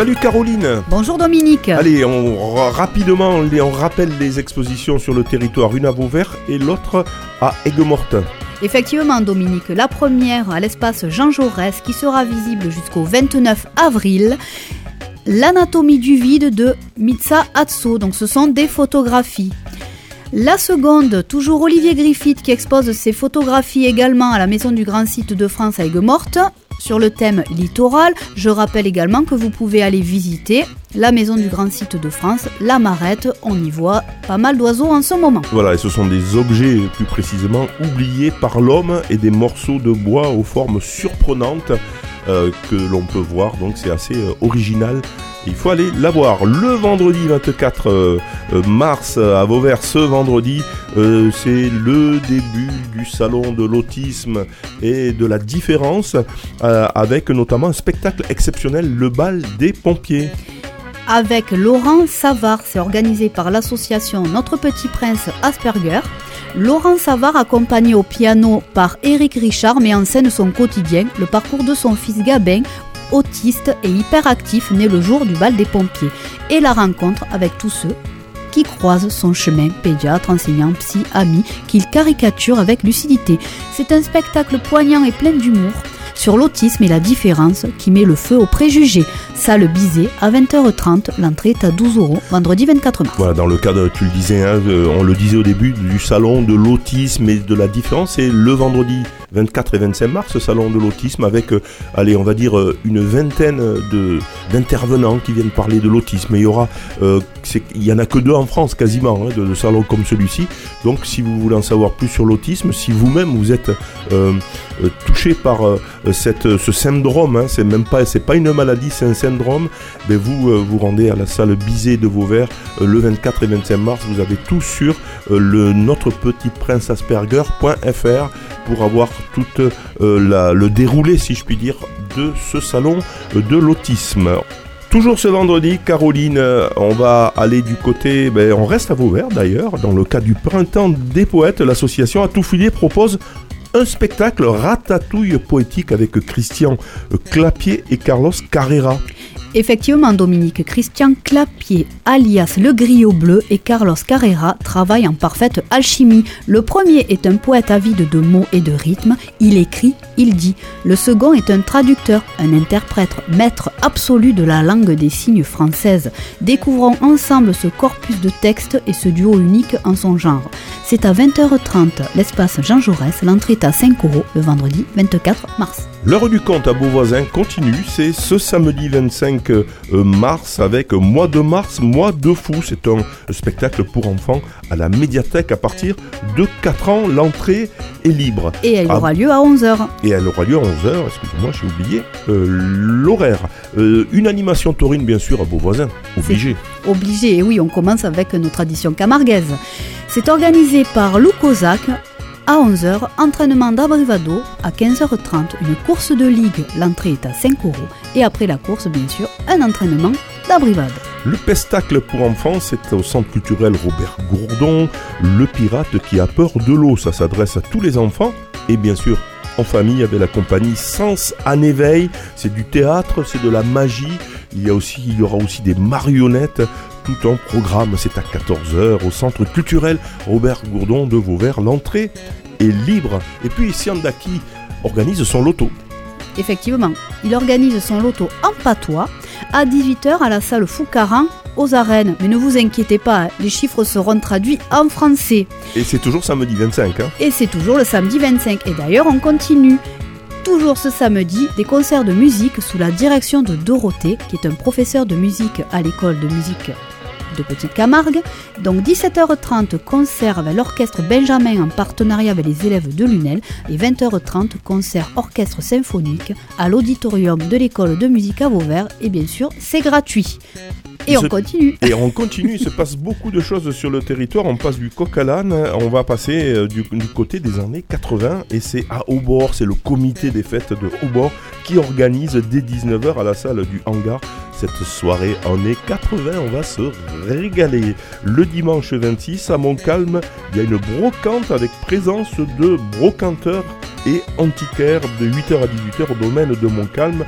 Salut Caroline Bonjour Dominique Allez, on, rapidement, on rappelle les expositions sur le territoire, une à Vauvert et l'autre à Aigues-Mortes. Effectivement, Dominique, la première à l'espace Jean Jaurès qui sera visible jusqu'au 29 avril. L'anatomie du vide de Mitsa Atso, donc ce sont des photographies. La seconde, toujours Olivier Griffith qui expose ses photographies également à la Maison du Grand Site de France à Aigues-Mortes sur le thème littoral. Je rappelle également que vous pouvez aller visiter la Maison du Grand Site de France, la Marette. On y voit pas mal d'oiseaux en ce moment. Voilà, et ce sont des objets plus précisément oubliés par l'homme et des morceaux de bois aux formes surprenantes euh, que l'on peut voir. Donc c'est assez euh, original il faut aller la voir. Le vendredi 24 euh, euh, mars à Vauvert, ce vendredi, euh, c'est le début du salon de l'autisme et de la différence, avec notamment un spectacle exceptionnel, le bal des pompiers avec Laurent Savard. C'est organisé par l'association Notre Petit Prince Asperger. Laurent Savard, accompagné au piano par Éric Richard, met en scène son quotidien, le parcours de son fils Gabin, autiste et hyperactif né le jour du bal des pompiers, et la rencontre avec tous ceux qui croisent son chemin, pédiatre, enseignant, psy, ami, qu'il caricature avec lucidité. C'est un spectacle poignant et plein d'humour sur l'autisme et la différence qui met le feu aux préjugés. Salle Bizet à 20h30, l'entrée est à 12 euros, vendredi 24 mars. Voilà, dans le cadre, tu le disais, hein, on le disait au début, du salon de l'autisme et de la différence, c'est le vendredi 24 et 25 mars, ce salon de l'autisme, avec, euh, allez, on va dire, euh, une vingtaine de, d'intervenants qui viennent parler de l'autisme. il y aura, euh, il y en a que deux en France quasiment, hein, de, salons comme celui-ci. Donc, si vous voulez en savoir plus sur l'autisme, si vous-même vous êtes touché par cette, ce syndrome, hein, c'est même pas, c'est pas une maladie, c'est un syndrome, ben vous vous rendez à la salle Bizet de Vauvert le 24 et 25 mars. Vous avez tout sur le notre petit prince Asperger.fr pour avoir tout euh, le déroulé, si je puis dire, de ce salon de l'autisme. Toujours ce vendredi, Caroline, euh, on va aller du côté, ben, on reste à Vauvert d'ailleurs, dans le cas du Printemps des Poètes, l'association Atoufilier propose un spectacle ratatouille poétique avec Christian Clapier et Carlos Carrera. Effectivement, Dominique, Christian Clapier, alias Le Griot Bleu, et Carlos Carrera travaillent en parfaite alchimie. Le premier est un poète avide de mots et de rythmes. Il écrit, il dit. Le second est un traducteur, un interprète, maître absolu de la langue des signes française. Découvrons ensemble ce corpus de textes et ce duo unique en son genre. C'est à 20h30, l'espace Jean Jaurès. L'entrée est à 5 euros le vendredi 24 mars. L'heure du compte à Beauvoisin continue, c'est ce samedi 25 euh, mars avec Mois de mars, Mois de fou. C'est un spectacle pour enfants à la médiathèque à partir de 4 ans. L'entrée est libre. Et elle aura lieu à 11h. Et elle aura lieu à 11h, excusez-moi, j'ai oublié euh, l'horaire. Euh, une animation taurine, bien sûr, à Beauvoisin, obligé. Obligé, et oui, on commence avec nos traditions camarguaises. C'est organisé par Lou Kozak, à 11h, entraînement d'abrivado. À 15h30, une course de ligue. L'entrée est à 5 euros. Et après la course, bien sûr, un entraînement d'abrivade. Le pestacle pour enfants, c'est au centre culturel Robert Gourdon, le pirate qui a peur de l'eau. Ça s'adresse à tous les enfants et bien sûr en famille avec la compagnie Sens en éveil. C'est du théâtre, c'est de la magie. Il y, a aussi, il y aura aussi des marionnettes tout en programme. C'est à 14h au centre culturel Robert Gourdon de Vauvert. L'entrée est libre. Et puis Siandaki organise son loto. Effectivement, il organise son loto en patois à 18h à la salle Foucaran aux arènes. Mais ne vous inquiétez pas, les chiffres seront traduits en français. Et c'est toujours samedi 25. Hein Et c'est toujours le samedi 25. Et d'ailleurs, on continue. Toujours ce samedi, des concerts de musique sous la direction de Dorothée, qui est un professeur de musique à l'école de musique de Petite Camargue. Donc 17h30, concert avec l'orchestre Benjamin en partenariat avec les élèves de l'UNEL. Et 20h30, concert orchestre symphonique à l'auditorium de l'école de musique à Vauvert. Et bien sûr, c'est gratuit. Et on continue. Et on continue, il se passe beaucoup de choses sur le territoire. On passe du coq à l'âne, on va passer euh, du, côté des années 80 et c'est à Aubord, c'est le comité des fêtes de Aubord qui organise dès 19h à la salle du hangar cette soirée années 80. On va se régaler. Le dimanche 26 à Montcalm, il y a une brocante avec présence de brocanteurs et antiquaires de 8h à 18h au domaine de Montcalm.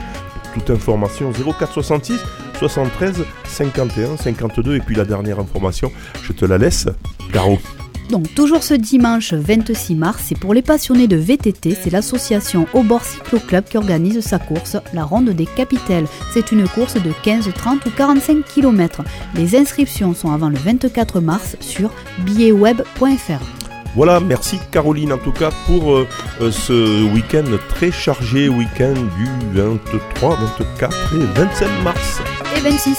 Toute information 0466 73 51 52 et puis la dernière information, je te la laisse, Caro. Donc toujours ce dimanche 26 mars, c'est pour les passionnés de VTT, c'est l'association Aubord Cyclo Club qui organise sa course, la Ronde des Capitelles. C'est une course de 15, 30 ou 45 km. Les inscriptions sont avant le 24 mars sur billetweb.fr. Voilà, merci Caroline en tout cas pour euh, euh, ce week-end très chargé, week-end du 23, 24 et 27 mars. Et 26.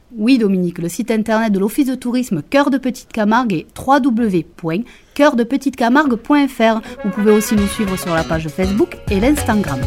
oui, Dominique, le site internet de l'Office de tourisme Cœur de Petite Camargue est www.cœurdepetitecamargue.fr. Vous pouvez aussi nous suivre sur la page Facebook et l'Instagram.